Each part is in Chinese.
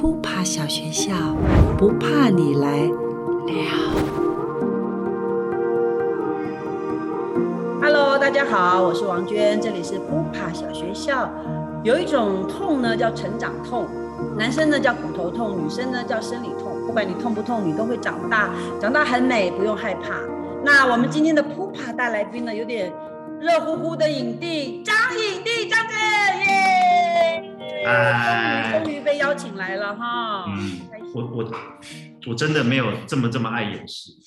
扑爬小学校，不怕你来了。Hello，大家好，我是王娟，这里是扑爬小学校。有一种痛呢，叫成长痛，男生呢叫骨头痛，女生呢叫生理痛。不管你痛不痛，你都会长大，长大很美，不用害怕。那我们今天的扑爬大来宾呢，有点热乎乎的影帝张影帝张姐，耶！哎，终于被邀请来了哈。嗯，我我我真的没有这么这么爱演戏，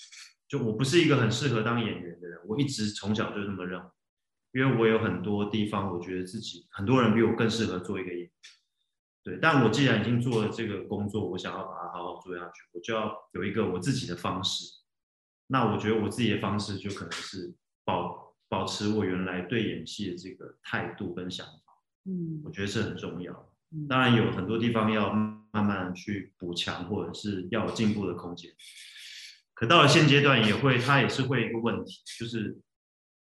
就我不是一个很适合当演员的人，我一直从小就这么认为，因为我有很多地方我觉得自己很多人比我更适合做一个演员，对，但我既然已经做了这个工作，我想要把它好好做下去，我就要有一个我自己的方式。那我觉得我自己的方式就可能是保保持我原来对演戏的这个态度跟想法，嗯我觉得是很重要。嗯当然有很多地方要慢慢去补强，或者是要有进步的空间。可到了现阶段，也会它也是会一个问题，就是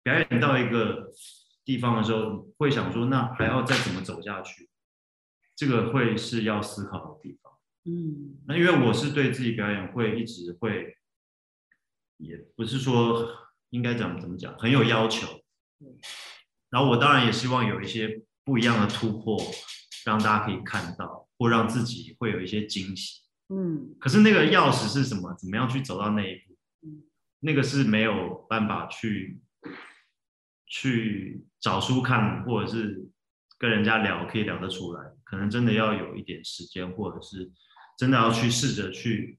表演到一个地方的时候，会想说，那还要再怎么走下去？这个会是要思考的地方。嗯那因为我是对自己表演会一直会，也不是说应该讲怎么讲，很有要求嗯。然后我当然也希望有一些不一样的突破，让大家可以看到，或让自己会有一些惊喜。嗯可是那个钥匙是什么？怎么样去走到那一步嗯？那个是没有办法去去找书看，或者是跟人家聊可以聊得出来。可能真的要有一点时间，或者是真的要去试着去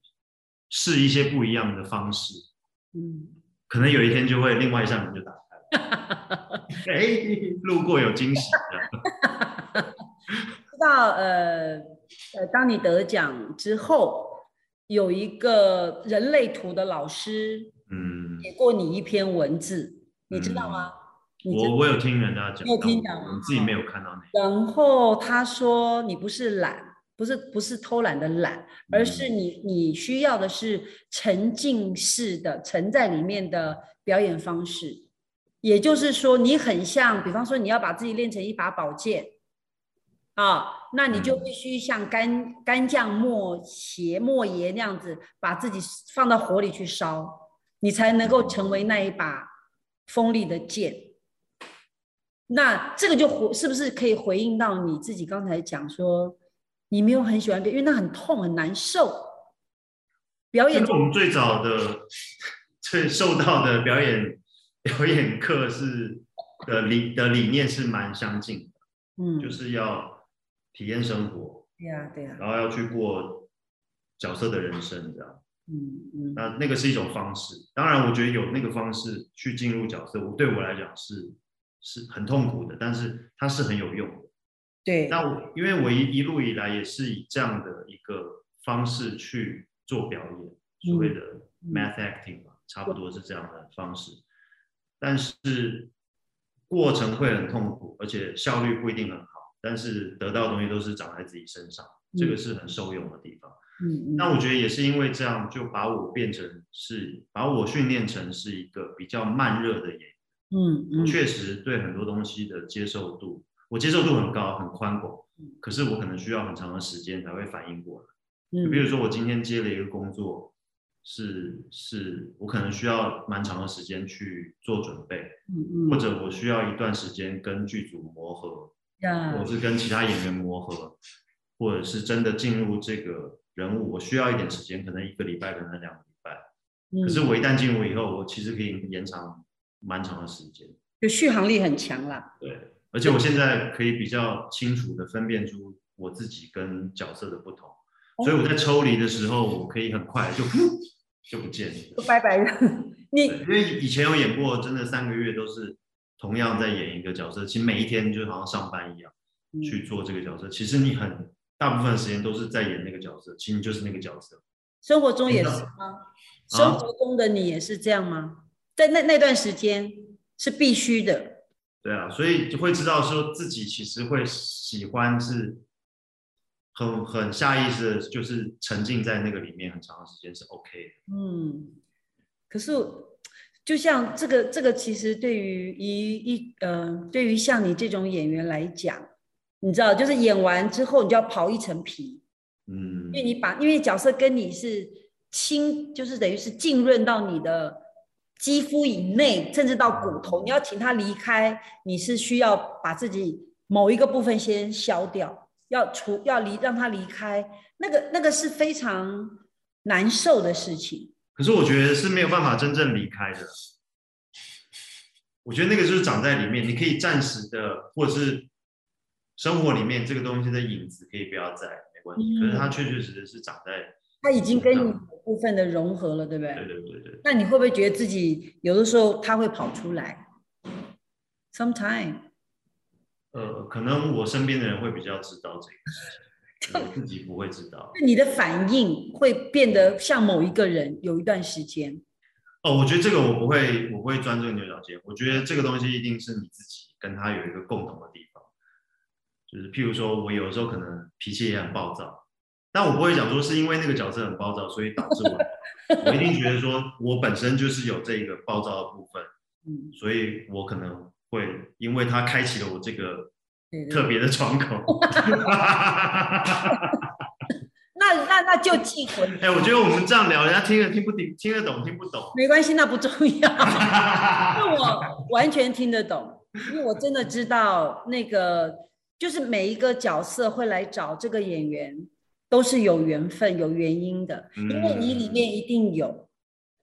试一些不一样的方式。嗯，可能有一天就会另外一扇门就打开了。哎，路过有惊喜的。知道呃呃，当你得奖之后，有一个人类图的老师嗯，写过你一篇文字，你知道吗？我我有听人家讲，有听讲吗我自己没有看到那。然后他说你不是懒，不是不是偷懒的懒，而是你你需要的是沉浸式的沉在里面的表演方式。也就是说，你很像，比方说你要把自己练成一把宝剑啊，那你就嗯必须像干干将莫邪莫邪那样子，把自己放到火里去烧，你才能够成为那一把锋利的剑。那这个就回是不是可以回应到你自己刚才讲说，你没有很喜欢表演，因为那很痛很难受。表演跟我们最早的最受到的表演表演课是的理的理念是蛮相近的，嗯，就是要体验生活，对呀对呀，然后要去过角色的人生这样。嗯嗯那那个是一种方式，当然我觉得有那个方式去进入角色，我对我来讲是是很痛苦的，但是它是很有用的。对，那我因为我一一路以来也是以这样的一个方式去做表演，所谓的嗯 math acting 嘛，差不多是这样的方式，但是过程会很痛苦，而且效率不一定很好，但是得到的东西都是长在自己身上，这个是很受用的地方。嗯嗯那我觉得也是因为这样，就把我变成是把我训练成是一个比较慢热的演员。嗯嗯，确实对很多东西的接受度，我接受度很高，很宽广嗯，可是我可能需要很长的时间才会反应过来。嗯就比如说我今天接了一个工作，是是我可能需要蛮长的时间去做准备，嗯嗯或者我需要一段时间跟剧组磨合，呀或者是跟其他演员磨合，或者是真的进入这个人物，我需要一点时间，可能一个礼拜，可能两个礼拜。嗯，可是我一旦进入以后，我其实可以延长蛮长的时间。就续航力很强啦。对，而且我现在可以比较清楚的分辨出我自己跟角色的不同，所以我在抽离的时候，我可以很快就 就不见了。就拜拜了，你因为以前有演过，真的三个月都是同样在演一个角色，其实每一天就好像上班一样嗯去做这个角色。其实你很大部分时间都是在演那个角色，其实你就是那个角色。生活中也是啊吗？生活中的你也是这样吗？在那那段时间是必须的。对啊，所以就会知道说自己其实会喜欢是很很下意识的，就是沉浸在那个里面很长的时间是 OK 的。嗯，可是就像这个这个，其实对于一一呃，对于像你这种演员来讲，你知道，就是演完之后你就要刨一层皮，嗯。因为你把因为角色跟你是亲，就是等于是浸润到你的肌肤以内，甚至到骨头，你要请他离开，你是需要把自己某一个部分先消掉，要除要离让他离开，那个那个是非常难受的事情。可是我觉得是没有办法真正离开的。我觉得那个就是长在里面，你可以暂时的，或者是生活里面这个东西的影子可以不要在，没关系。可是它确确实实是长在，它已经跟你部分的融合了，对不对？对对对对。那你会不会觉得自己有的时候它会跑出来？Sometime，呃，可能我身边的人会比较知道这个事情，我自己不会知道。你的反应会变得像某一个人，有一段时间。哦，我觉得这个我不会，我不会钻这个牛角尖。我觉得这个东西一定是你自己跟他有一个共同的地方，就是譬如说我有的时候可能脾气也很暴躁，但我不会讲说是因为那个角色很暴躁，所以导致我，我一定觉得说我本身就是有这个暴躁的部分，嗯，所以我可能会因为他开启了我这个特别的窗口。那那那就记魂，哎、我觉得我们这样聊，人家听得听不听，听得懂听不懂。没关系，那不重要。因为我完全听得懂，因为我真的知道那个，就是每一个角色会来找这个演员，都是有缘分、有原因的，因为你里面一定有，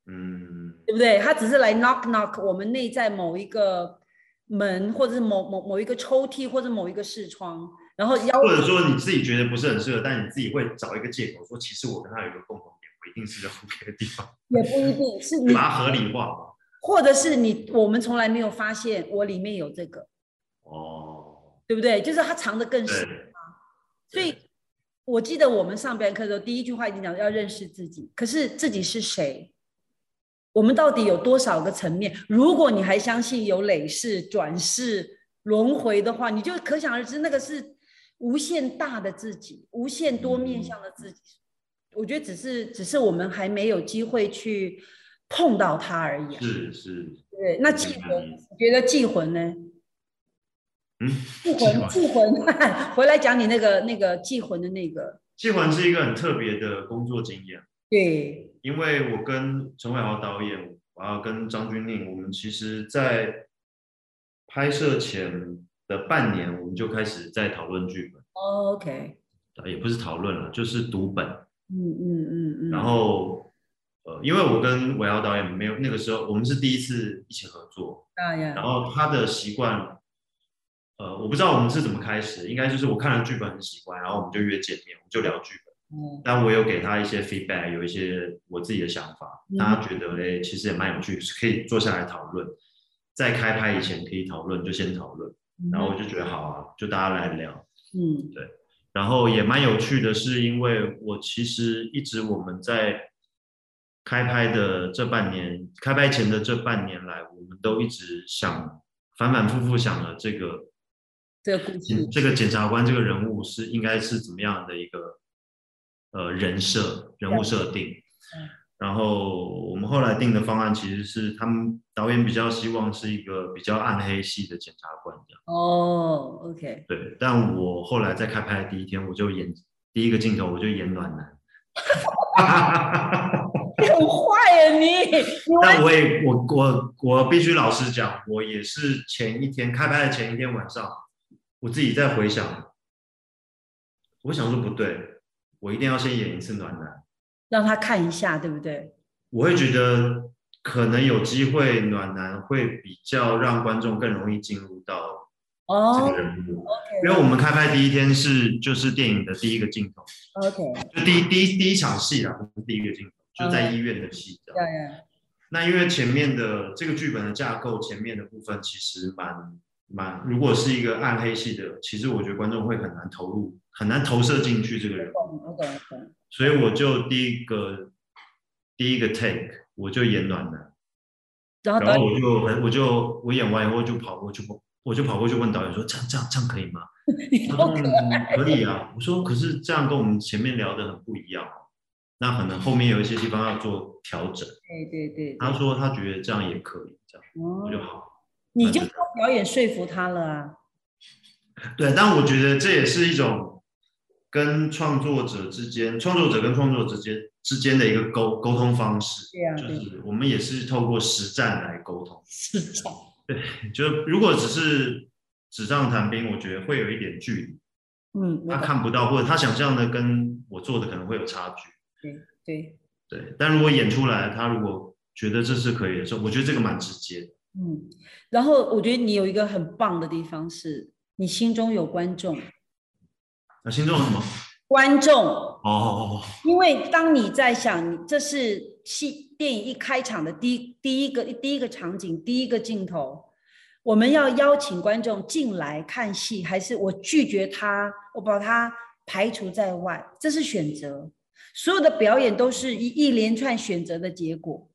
嗯，对不对？他只是来 knock knock 我们内在某一个门，或者是某某某一个抽屉，或者某一个视窗，然后邀或者说你自己觉得不是很适合，但你自己会找一个借口说，其实我跟他有一个共同点，我一定是 OK 的地方，也不一定是 你，把它合理化嘛。或者是你，我们从来没有发现我里面有这个，哦，对不对？就是它藏的更深。对，所以我记得我们上表演课的时候，第一句话已经讲要认识自己。可是自己是谁？我们到底有多少个层面？如果你还相信有累世、转世、轮回的话，你就可想而知，那个是无限大的自己，无限多面向的自己。我觉得只是只是我们还没有机会去碰到它而已、啊。是是，对，那祭魂，嗯你觉得祭魂呢？嗯，祭魂，祭魂，回来讲你那个那个祭魂的那个，祭魂是一个很特别的工作经验，对，因为我跟陈伟豪导演，然后跟张钧甯，我们其实在拍摄前的半年，我们就开始在讨论剧本，哦 OK，呃也不是讨论了，就是读本。嗯嗯嗯嗯，然后，呃，因为我跟伟豪导演没有那个时候，我们是第一次一起合作，啊呀，然后他的习惯，呃，我不知道我们是怎么开始，应该就是我看了剧本很喜欢，然后我们就约见面，我们就聊剧本。嗯。但我有给他一些 feedback，有一些我自己的想法，大家觉得嘞，其实也蛮有趣，可以坐下来讨论，在开拍以前可以讨论，就先讨论。然后我就觉得好啊，就大家来聊。嗯。对。然后也蛮有趣的是，因为我其实一直我们在开拍的这半年，开拍前的这半年来，我们都一直想反反复复想了这个这个故事，这个检察官这个人物是应该是怎么样的一个呃人设人物设定嗯。然后我们后来定的方案其实是他们导演比较希望是一个比较暗黑系的检察官这样。哦，OK，对，但我后来在开拍的第一天，我就演第一个镜头，我就演暖男。你很坏呀你，你但我也我我我必须老实讲，我也是前一天开拍的前一天晚上，我自己在回想，我想说不对，我一定要先演一次暖男，让他看一下，对不对？我会觉得可能有机会暖男会比较让观众更容易进入到这哦个人物，因为我们开拍第一天是就是电影的第一个镜头。，OK，就第一第一第一场戏啊，不是第一个镜头，就在医院的戏这样。呀呀，那因为前面的这个剧本的架构，前面的部分其实蛮蛮，如果是一个暗黑系的，其实我觉得观众会很难投入，很难投射进去这个人物，懂，我懂，我懂。所以我就第一个第一个 take 我就演暖男，然后我就很我就我演完以后就跑过去我就跑过去问导演说这样这样这样可以吗？他说嗯可以啊，我说可是这样跟我们前面聊的很不一样，那可能后面有一些地方要做调整。对对对，他说他觉得这样也可以，这样我就哦，好。你就靠表演说服他了啊。对，但我觉得这也是一种跟创作者之间，创作者跟创作者之间之间的一个沟沟通方式，对啊就是我们也是透过实战来沟通。实战。对。就如果只是纸上谈兵，我觉得会有一点距离，嗯，他看不到，或者他想象的跟我做的可能会有差距。对对，对，但如果演出来，他如果觉得这是可以的时候，我觉得这个蛮直接的。嗯。然后我觉得你有一个很棒的地方是，你心中有观众，那心中有什么？观众。哦哦哦，因为当你在想，你这是戏电影一开场的第一第一个第一个场景，第一个镜头，我们要邀请观众进来看戏，还是我拒绝他，我把他排除在外，这是选择。所有的表演都是一一连串选择的结果。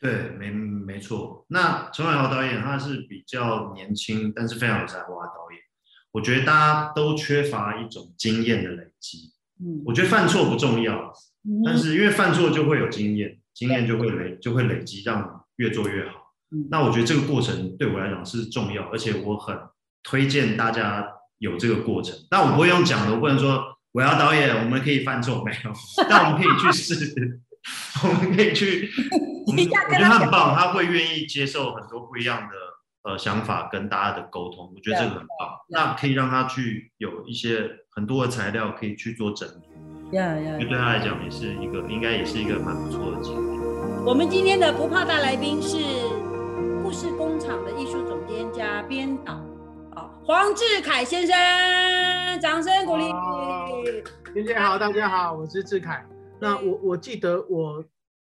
对，没没错。那陈伟豪导演他是比较年轻，但是非常有才华的导演。我觉得大家都缺乏一种经验的累积。嗯，我觉得犯错不重要，但嗯是因为犯错就会有经验，经验就会累就会累积，让你越做越好。嗯那我觉得这个过程对我来讲是重要，而且我很推荐大家有这个过程。但我不会用讲的，我不能说我要导演，我们可以犯错没有，但我们可以去试，我们可以去。我觉得跟他他很棒，他会愿意接受很多不一样的呃想法跟大家的沟通，我觉得这个很棒。那可以让他去有一些很多的材料可以去做整理，呀呀对他来讲也是一个应该也是一个蛮不错的经验。我们今天的不怕大来宾是故事工厂的艺术总监加编导，啊，黄志凯先生，掌声鼓励。好娟姐好，大家好，我是志凯。那我我记得我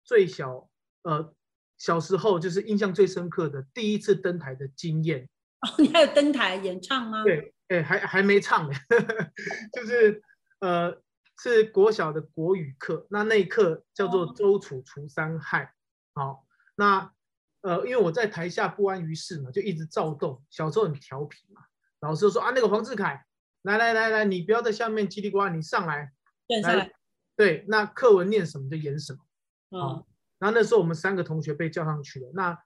最小呃小时候就是印象最深刻的第一次登台的经验，哦，你还有登台演唱吗？对，哎、还还没唱呢，就是呃是国小的国语课，那那一课叫做哦周楚除三害。好，那呃因为我在台下不安于世嘛，就一直躁动，小时候很调皮嘛，老师就说啊那个黄志凯，来来来来，你不要在下面叽里呱啦，你上来。来。对，那课文念什么就演什么。嗯，然后那时候我们三个同学被叫上去了，那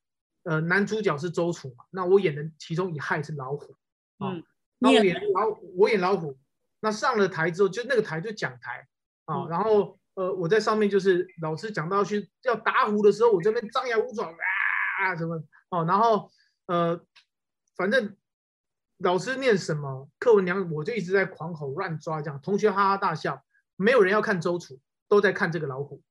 呃男主角是周楚嘛，那我演的其中一害是老虎，啊嗯，那我你演老虎，我演老虎，那上了台之后，就那个台就讲台啊，嗯然后呃我在上面就是老师讲到去要打虎的时候，我这边张牙舞爪啊什么哦，然后呃反正老师念什么课文娘，我就一直在狂吼乱抓这样，同学哈哈大笑，没有人要看周楚，都在看这个老虎，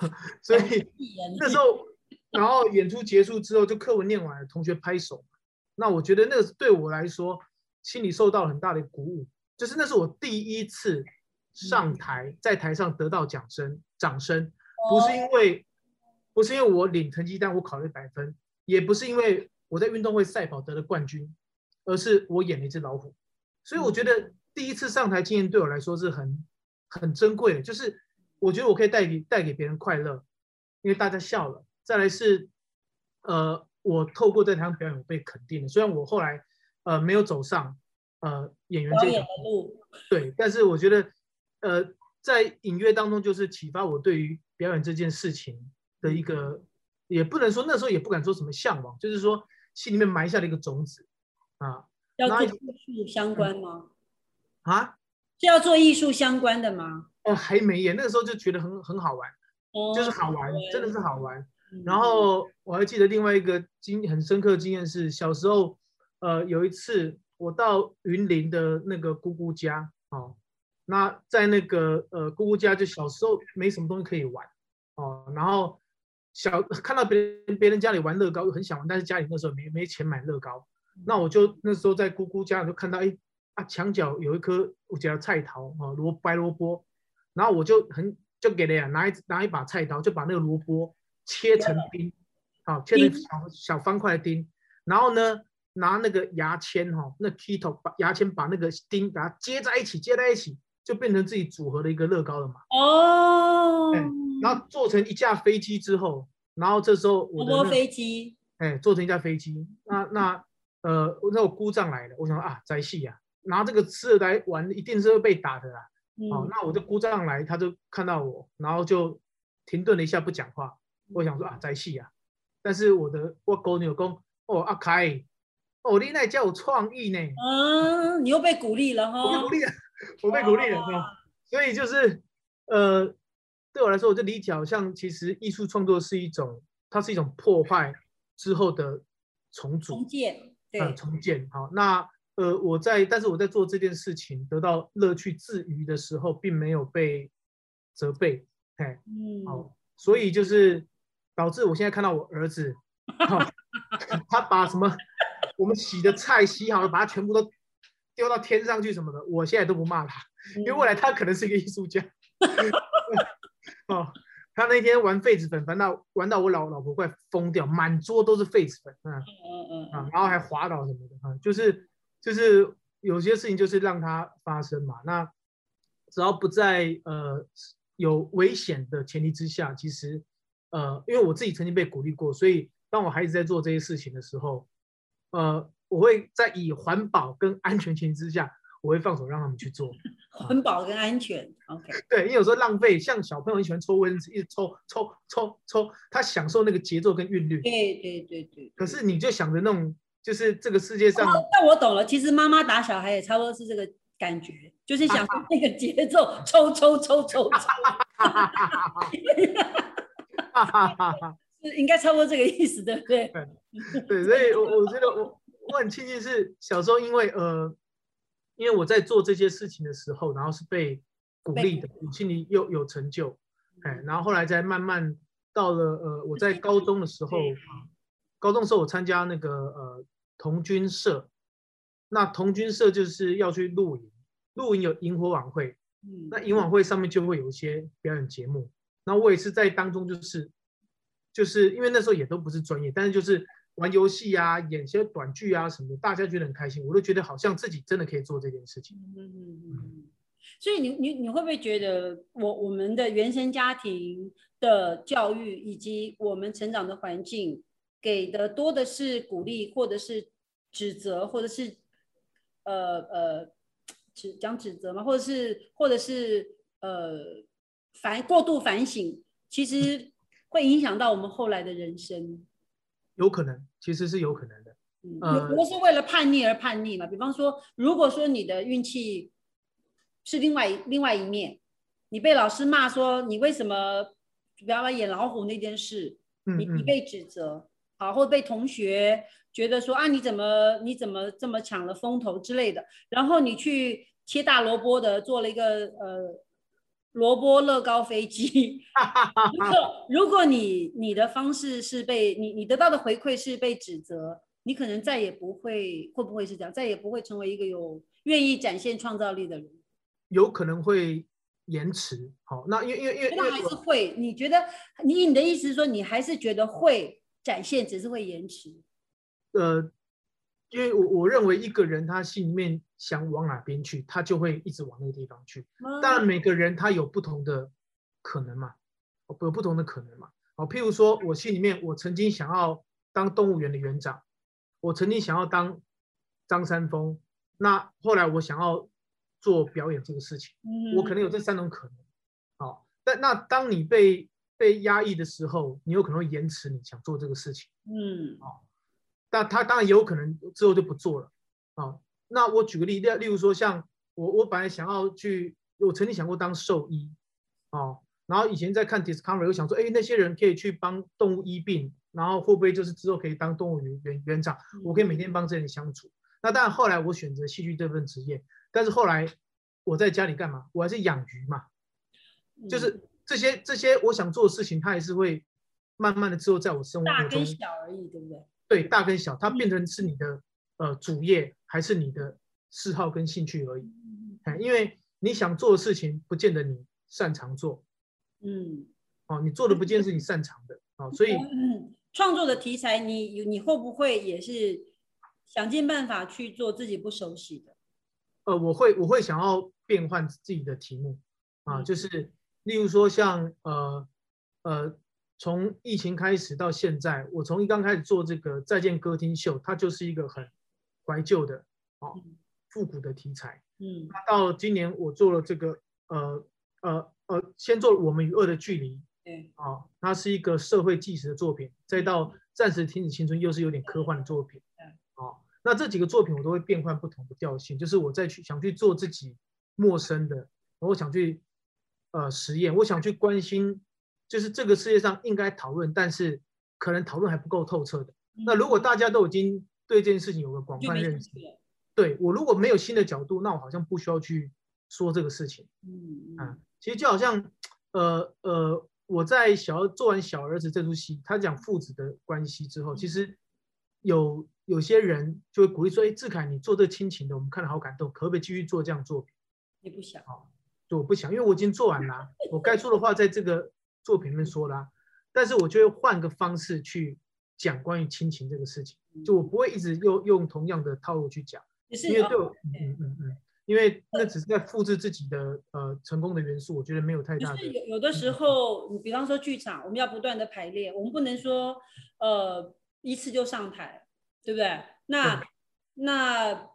所以。那时候，然后演出结束之后，就课文念完了，同学拍手。那我觉得那个对我来说，心里受到很大的鼓舞。就是那是我第一次上台，在台上得到掌声，掌声不是因为不是因为我领成绩单，我考了一百分，也不是因为我在运动会赛跑得了冠军，而是我演了一只老虎。所以我觉得第一次上台经验对我来说是很很珍贵的，就是我觉得我可以带给带给别人快乐，因为大家笑了。再来是，呃，我透过这场表演，我被肯定了。虽然我后来呃没有走上呃演员这条的路，对，但是我觉得呃在隐约当中就是启发我对于表演这件事情的一个，也不能说那时候也不敢说什么向往，就是说心里面埋下了一个种子啊要做艺术相关吗？啊是要做艺术相关的吗？呃还没演，那个时候就觉得很很好玩，哦就是好玩，真的是好玩。嗯。然后。我还记得另外一个经很深刻的经验是，小时候，呃，有一次我到云林的那个姑姑家，哦，那在那个呃姑姑家，就小时候没什么东西可以玩，哦，然后小 看到别人别人家里玩乐高，很想玩，但是家里那时候没没钱买乐高，那我就那时候在姑姑家就看到，哎啊墙角有一颗我叫菜桃哦萝白萝卜，然后我就很就给了呀，拿一拿一把菜刀就把那个萝卜。切成丁，好，切成小小方块的丁，然后呢，拿那个牙签哈，那 key 头把牙签把那个丁把它接在一起，接在一起，就变成自己组合的一个乐高了嘛。哦，哎然后做成一架飞机之后，然后这时候我的那波飞机，哎做成一架飞机，那那呃那我姑丈来了，我想说啊宅戏呀，拿这个吃的来玩，一定是会被打的啦。哦嗯，，那我就姑丈来，他就看到我，然后就停顿了一下不讲话。我想说啊，在戏啊，但是我的我狗女公哦阿凯，哦你那叫有创意呢，嗯，你又被鼓励了哈，我被鼓励了，我被鼓励了。所以就是呃，对我来说，我就理解好像其实艺术创作是一种，它是一种破坏之后的重组重建，呃对，重建。好，那呃我在，但是我在做这件事情得到乐趣自娱的时候，并没有被责备，哎，嗯，好，所以就是导致我现在看到我儿子，哈 他把什么我们洗的菜洗好了，把它全部都丢到天上去什么的，我现在都不骂他，因为未来他可能是一个艺术家。哦，他那天玩痱子粉，玩到玩到我老老婆快疯掉，满桌都是痱子粉，嗯嗯嗯啊嗯，，然后还滑倒什么的啊，就是就是有些事情就是让它发生嘛。那只要不在呃有危险的前提之下，其实呃，因为我自己曾经被鼓励过，所以当我孩子在做这些事情的时候，呃，我会在以环保跟安全前提之下，我会放手让他们去做。环保跟安全，OK，对，因为有时候浪费，像小朋友很喜欢抽卫生纸，一直抽抽抽抽，他享受那个节奏跟韵律。对对对对。可是你就想着那种，就是这个世界上。哦但我懂了，其实妈妈打小孩也差不多是这个感觉，就是想说那个节奏，抽抽抽抽抽，应该差不多这个意思，对不对？对，所以我我觉得我我很庆幸是小时候，因为呃，因为我在做这些事情的时候，然后是被鼓励的，我心里又有成就，哎，然后后来再慢慢到了呃，我在高中的时候，高中的时候我参加那个呃童军社，那童军社就是要去露营，露营有萤火晚会，嗯，那萤晚会上面就会有一些表演节目，那我也是在当中，就是就是因为那时候也都不是专业，但是就是玩游戏啊，演些短剧啊什么的，大家觉得很开心，我都觉得好像自己真的可以做这件事情。嗯嗯嗯嗯。所以你你你会不会觉得我我们的原生家庭的教育以及我们成长的环境给的多的是鼓励，或者是指责，或者是呃呃指讲指责嘛？或者是或者是呃反过度反省，其实 会影响到我们后来的人生。有可能，其实是有可能的。嗯，呃有的是为了叛逆而叛逆嘛。比方说，如果说你的运气是另外一另外一面，你被老师骂说你为什么不要演老虎那件事，你你被指责，好，或者被同学觉得说啊你怎么你怎么这么抢了风头之类的，然后你去切大萝卜的做了一个呃萝卜乐高飞机，如果如果你你的方式是被你你得到的回馈是被指责，你可能再也不会会不会是这样，再也不会成为一个有愿意展现创造力的人。有可能会延迟。好，那因为因为因为那还是会，你觉得你你的意思是说你还是觉得会展现，只是会延迟。呃，因为我我认为一个人他心里面想往哪边去，他就会一直往那个地方去。当然，每个人他有不同的可能嘛，哦有不同的可能嘛。好，譬如说我心里面我曾经想要当动物园的园长，我曾经想要当张三丰，那后来我想要做表演这个事情，嗯我可能有这三种可能。好，但那当你被被压抑的时候，你有可能会延迟你想做这个事情。嗯但他当然也有可能之后就不做了啊。那我举个例，例例如说，像我我本来想要去，我曾经想过当兽医哦，然后以前在看 Discovery，我想说，哎，那些人可以去帮动物医病，然后会不会就是之后可以当动物园园园长？我可以每天帮这些人相处。那当然后来我选择戏剧这份职业，但是后来我在家里干嘛？我还是养鱼嘛，嗯就是这些这些我想做的事情，它还是会慢慢的之后在我生活中大跟小而已，对不对？对，大跟小，它变成是你的呃主业，还是你的嗜好跟兴趣而已。哎，因为你想做的事情，不见得你擅长做嗯，哦，你做的不见得是你擅长的哦，所以嗯创作的题材你，你会不会也是想尽办法去做自己不熟悉的？呃，我会我会想要变换自己的题目啊，嗯就是例如说像呃呃，从疫情开始到现在，我从一刚开始做这个再见歌厅秀，它就是一个很怀旧的哦嗯复古的题材。嗯那到今年我做了这个呃呃呃，先做《我们与恶的距离》对，啊，它是一个社会纪实的作品，再到暂时停止青春，又是有点科幻的作品嗯。啊，那这几个作品我都会变换不同的调性，就是我再去想去做自己陌生的我想去呃实验，我想去关心，就是这个世界上应该讨论，但是可能讨论还不够透彻的。那如果大家都已经对这件事情有个广泛认识，对我如果没有新的角度，那我好像不需要去说这个事情。嗯啊，其实就好像，呃呃，我在小做完小儿子这出戏，他讲父子的关系之后，其实有有些人就会鼓励说，哎，志凯，你做这亲情的，我们看了好感动，可不可以继续做这样作品？你不想，就我不想，因为我已经做完了啊，我该说的话在这个作品里面说啦、但是我就会换个方式去讲关于亲情这个事情，就我不会一直用用同样的套路去讲。因为对我，哦嗯嗯嗯嗯，因为那只是在复制自己的呃成功的元素，我觉得没有太大的就是有有的时候，你比方说剧场，我们要不断的排练，我们不能说呃一次就上台，对不对？那那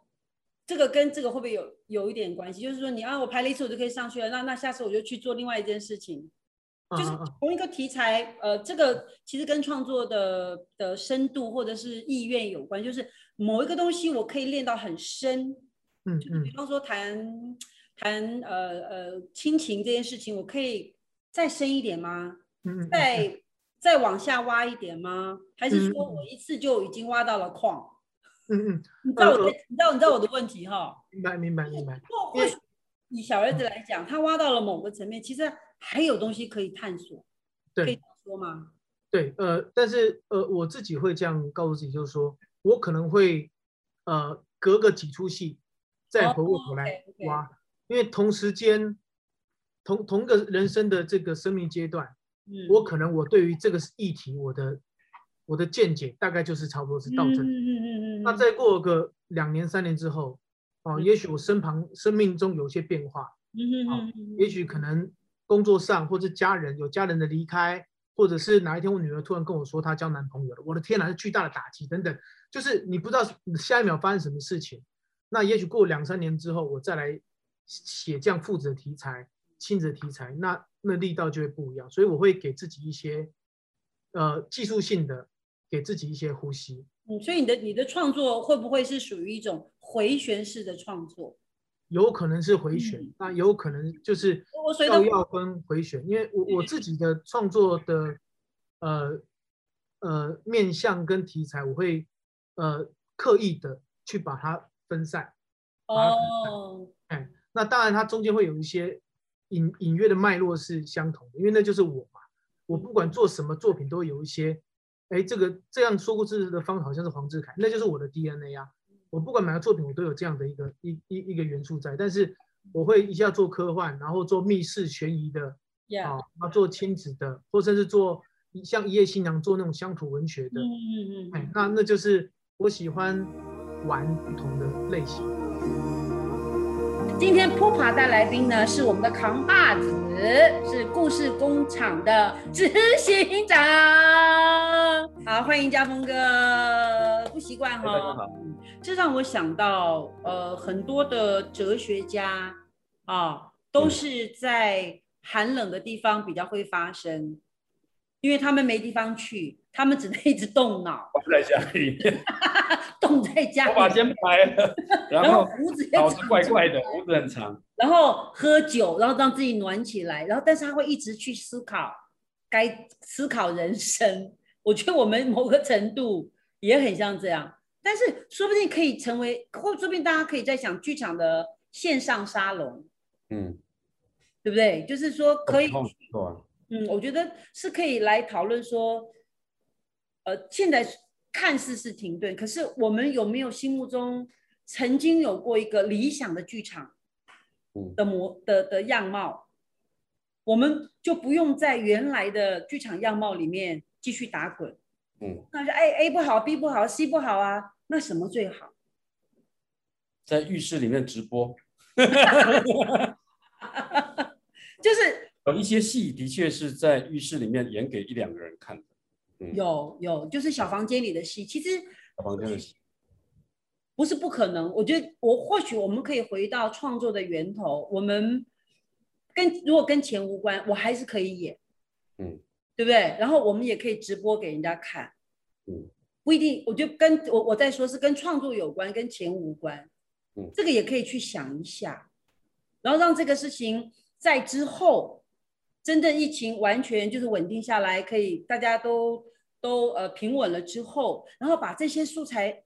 这个跟这个会不会有有一点关系？就是说你啊，我排了一次我就可以上去了，那那下次我就去做另外一件事情，就是同一个题材，呃，这个其实跟创作的的深度或者是意愿有关，就是某一个东西我可以练到很深，嗯嗯就是比方说谈谈呃呃亲情这件事情，我可以再深一点吗？嗯嗯，再再往下挖一点吗？还是说嗯我一次就已经挖到了矿？嗯嗯，你知道我的呃你知道你知道我的问题哈？明白明白明白，或或许以小儿子来讲，他挖到了某个层面，其实还有东西可以探索，对可以说吗？对，呃，但是呃我自己会这样告诉自己，就是说我可能会呃隔个几出戏再回过头来挖，因为同时间同同个人生的这个生命阶段，嗯，我可能我对于这个议题我的我的见解大概就是差不多是到这里。嗯嗯嗯嗯，那再过个两年三年之后，哦，嗯也许我身旁生命中有些变化，嗯好嗯嗯，也许可能工作上或者家人有家人的离开，或者是哪一天我女儿突然跟我说她交男朋友了，我的天哪，是巨大的打击等等，就是你不知道下一秒发生什么事情。那也许过两三年之后，我再来写这样父子的题材、亲子的题材，那那力道就会不一样。所以我会给自己一些呃技术性的，给自己一些呼吸。嗯，所以你的你的创作会不会是属于一种回旋式的创作？有可能是回旋，嗯那有可能就是我所谓的要要跟回旋，因为我我自己的创作的呃呃面向跟题材，我会呃刻意的去把它分散。哦，哎，那当然它中间会有一些隐隐约的脉络是相同的，因为那就是我嘛。我不管做什么作品，都有一些，哎，这个这样说故事的方法好像是黄志凯，那就是我的 DNA 啊。我不管哪个作品，我都有这样的一个一一一个元素在，但是我会一下做科幻，然后做密室悬疑的，呀，啊，然后做亲子的，或甚至做像一夜新娘做那种乡土文学的，嗯嗯嗯哎，那那就是我喜欢玩不同的类型。今天 p 爬带来宾呢是我们的扛把子，是故事工厂的执行长。好，欢迎家峰哥，不习惯哈。好，这让我想到，呃，很多的哲学家啊，都嗯是在寒冷的地方比较会发生，因为他们没地方去，他们只能一直动脑，我在家里面，冻在家里，头发先白了，然然后后胡子也脑子长怪怪的，胡子很长。然后喝酒，然后让自己暖起来，然后但是他会一直去思考，该思考人生。我觉得我们某个程度也很像这样，但是说不定可以成为，或说不定大家可以在想剧场的线上沙龙，嗯，对不对？就是说可以。嗯，我觉得是可以来讨论说，呃，现在看似是停顿，可是我们有没有心目中曾经有过一个理想的剧场嗯的模的的样貌？我们就不用在原来的剧场样貌里面继续打滚。嗯，那就哎 A 不好，B 不好，C 不好啊，那什么最好？在浴室里面直播，就是有一些戏的确是在浴室里面演给一两个人看的，嗯有有，就是小房间里的戏，其实小房间的戏。不是不可能。我觉得我或许我们可以回到创作的源头，我们跟如果跟钱无关，我还是可以演，嗯，对不对？然后我们也可以直播给人家看，嗯，不一定。我觉得跟我我在说是跟创作有关，跟钱无关，嗯这个也可以去想一下。然后让这个事情在之后真正疫情完全就是稳定下来，可以大家都都呃平稳了之后，然后把这些素材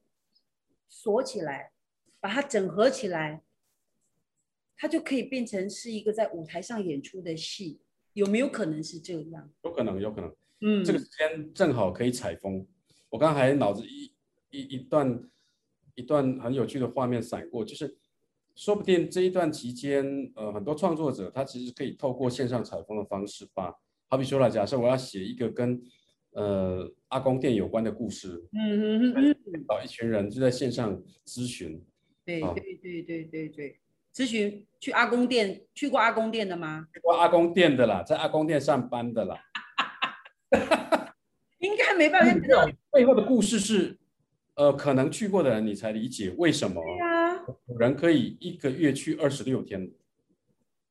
锁起来，把它整合起来，它就可以变成是一个在舞台上演出的戏，有没有可能是这样？有可能，有可能。嗯，这个时间正好可以采风。我刚才脑子一一一段一段很有趣的画面闪过，就是说不定这一段期间，呃，很多创作者他其实可以透过线上采风的方式，把好比说了，假设我要写一个跟呃阿公店有关的故事，嗯嗯嗯嗯，找一群人就在线上咨询，好对对对对对对，咨询去阿公店，去过阿公店的吗？去过阿公店的啦，在阿公店上班的啦，应该没办法知道。背后的故事是，呃，可能去过的人你才理解为什么有人可以一个月去二十六天，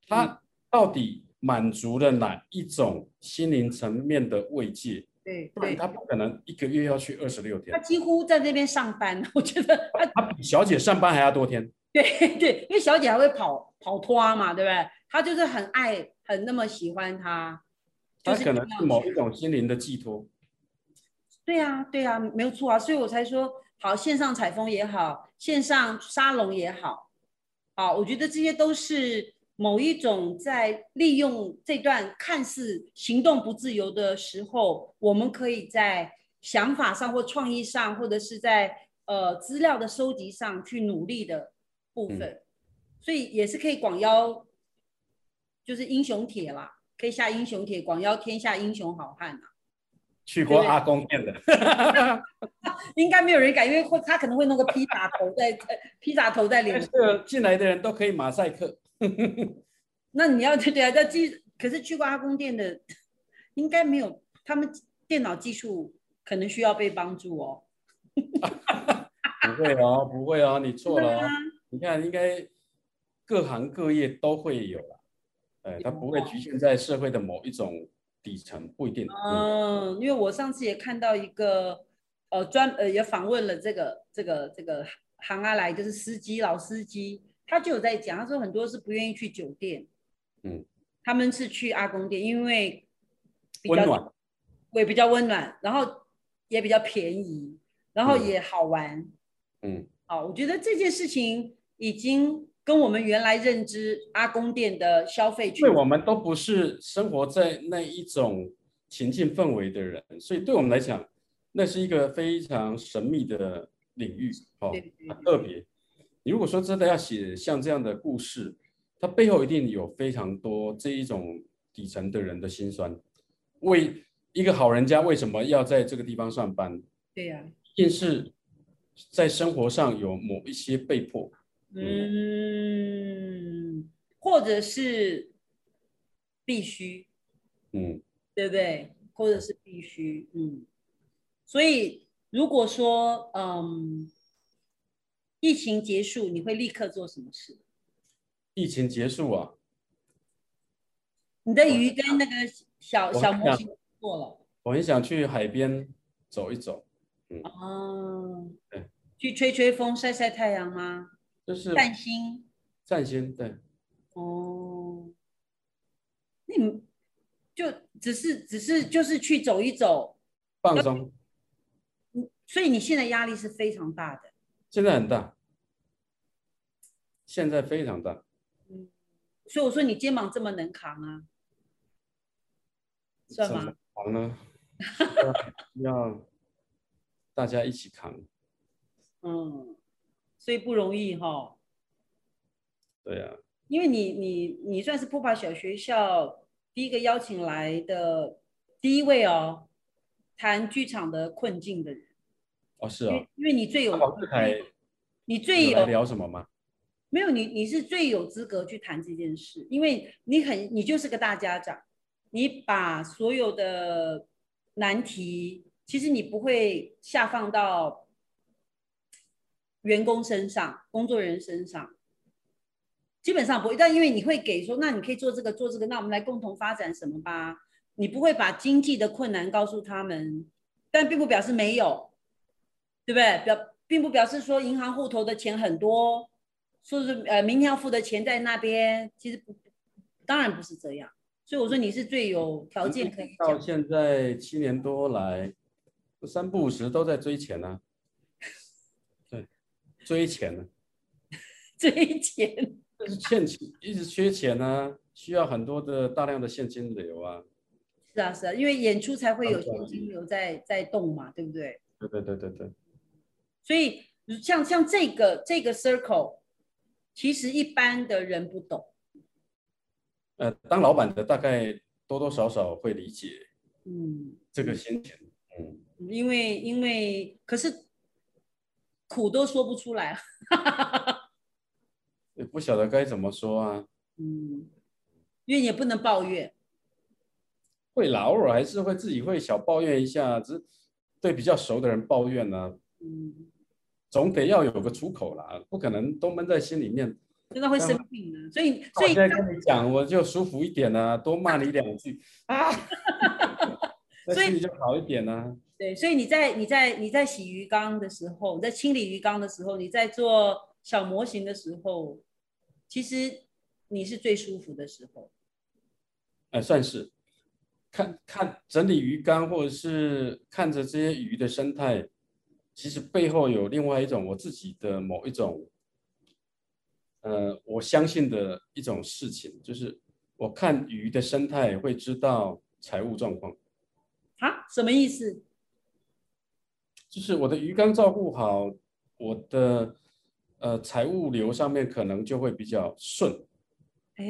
他到底满足了哪一种心灵层面的慰藉？对不然，他不可能一个月要去二十六天，他几乎在那边上班，我觉得他他比小姐上班还要多天。对对，因为小姐还会跑跑拖嘛，对不对？他就是很爱，很那么喜欢他，就是他可能是某一种心灵的寄托。对呀、对呀、没有错啊，所以我才说，好，线上采风也好，线上沙龙也好，好，我觉得这些都是某一种在利用这段看似行动不自由的时候，我们可以在想法上或创意上，或者是在呃资料的收集上去努力的部分，所以也是可以广邀，就是英雄帖啦，可以下英雄帖，广邀天下英雄好汉啊。对去过阿公店的，应该没有人敢，因为会他可能会弄个披萨头在呃 披萨头在脸。是进来的人都可以马赛克。那你要对啊，在技可是去过阿公店的，应该没有，他们电脑技术可能需要被帮助哦。不会哦，不会哦，你错了。你看，应该各行各业都会有啦。哎，它不会局限在社会的某一种底层，不一定。嗯，嗯，因为我上次也看到一个呃专呃也访问了这个这个这个行阿来，就是司机老司机，他就有在讲，他说很多是不愿意去酒店，嗯，他们是去阿公店，因为比较温暖。也比较温暖，然后也比较便宜，然后嗯也好玩。嗯，好，我觉得这件事情已经跟我们原来认知阿公店的消费因群为我们都不是生活在那一种情境氛围的人，所以对我们来讲，那是一个非常神秘的领域，哦对对，很特别。你如果说真的要写像这样的故事，它背后一定有非常多这一种底层的人的辛酸。为一个好人家为什么要在这个地方上班？对呀、一定是在生活上有某一些被迫。嗯，或者是必须，嗯，对不对？或者是必须，嗯。所以如果说，嗯，疫情结束，你会立刻做什么事？疫情结束啊，你的鱼跟那个小小模型做了。我很想去海边走一走，嗯哦对，去吹吹风、晒晒太阳吗？就是散心。散心。对，哦，你们就只是只是就是去走一走，放松。所以你现在压力是非常大的。现在很大，现在非常大。嗯，所以我说你肩膀这么能扛啊，算吗？扛呢？要要大家一起扛。嗯，所以不容易哈。对啊，因为你你你算是普法小学校第一个邀请来的第一位哦，谈剧场的困境的人，哦是啊因为。你最有王志凯你最有有聊什么吗？没有你你是最有资格去谈这件事，因为你很你就是个大家长，你把所有的难题，其实你不会下放到员工身上、工作人员身上，基本上不会。但因为你会给说，那你可以做这个做这个，那我们来共同发展什么吧？你不会把经济的困难告诉他们，但并不表示没有，对不对？表并不表示说银行户头的钱很多，说是呃明天要付的钱在那边，其实不，当然不是这样。所以我说你是最有条件可以讲。到现在七年多来，三不五时都在追钱呢、对，追钱呢、追钱，就是欠钱，一直缺钱啊，需要很多的大量的现金流啊。是啊是啊，因为演出才会有现金流在在动嘛，对不对？对对对对对，所以像像这个这个 circle，其实一般的人不懂，呃，当老板的大概多多少少会理解嗯，这个先前，嗯，因为因为可是苦都说不出来，也不晓得该怎么说啊。嗯，因为也不能抱怨，会啦，偶尔还是会自己会小抱怨一下，只是对比较熟的人抱怨呢、嗯，总得要有个出口啦，不可能都闷在心里面。真的会生病的，所以所以我现在跟你讲，我就舒服一点啊，多骂你两句啊，那所以就好一点啊。对，所以你在你在你在洗鱼缸的时候，你在清理鱼缸的时候，你在做小模型的时候，其实你是最舒服的时候。哎，算是看看整理鱼缸，或者是看着这些鱼的生态，其实背后有另外一种我自己的某一种，呃，我相信的一种事情，就是我看鱼的生态会知道财务状况，啊，什么意思？就是我的鱼缸照顾好，我的呃财务流上面可能就会比较顺，哎，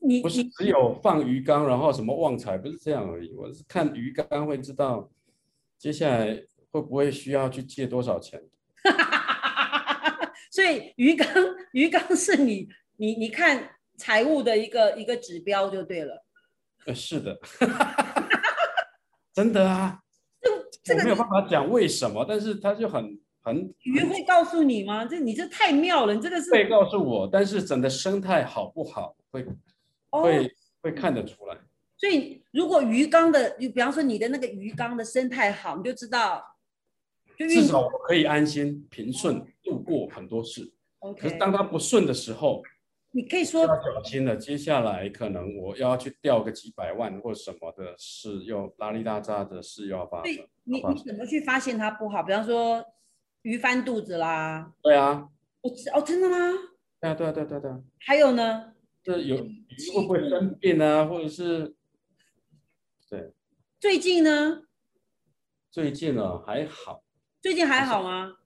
你不是只有放鱼缸，然后什么旺财，不是这样而已。我是看鱼缸会知道接下来会不会需要去借多少钱。所以鱼缸鱼缸是你你你看财务的一个一个指标就对了。呃，是的，真的啊，这个我没有办法讲为什么，但是他就很很鱼会告诉你吗？这你这太妙了，你这个是会告诉我，但是整个生态好不好，会哦。会会看得出来。所以如果鱼缸的，你比方说你的那个鱼缸的生态好，你就知道，就至少我可以安心平顺度过很多事。可是。当它不顺的时候，你可以说小心了。接下来可能我要去调个几百万或什么的事，又拉里拉扎的事又要发生对。你你怎么去发现它不好？比方说鱼翻肚子啦，对啊，我知哦，真的吗？对啊，对啊，对啊，对啊对啊，还有呢？这有鱼会不会生病啊？或者是对，最近呢？最近呢还好最近还好吗？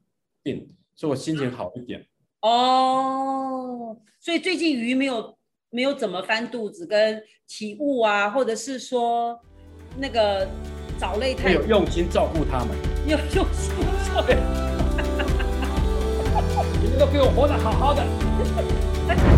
病，所以我心情好一点。哦，所以最近鱼没有没有怎么翻肚子跟起雾啊，或者是说那个藻类太会有用心照顾它们，有用心照顾 你们都给我活得好好的。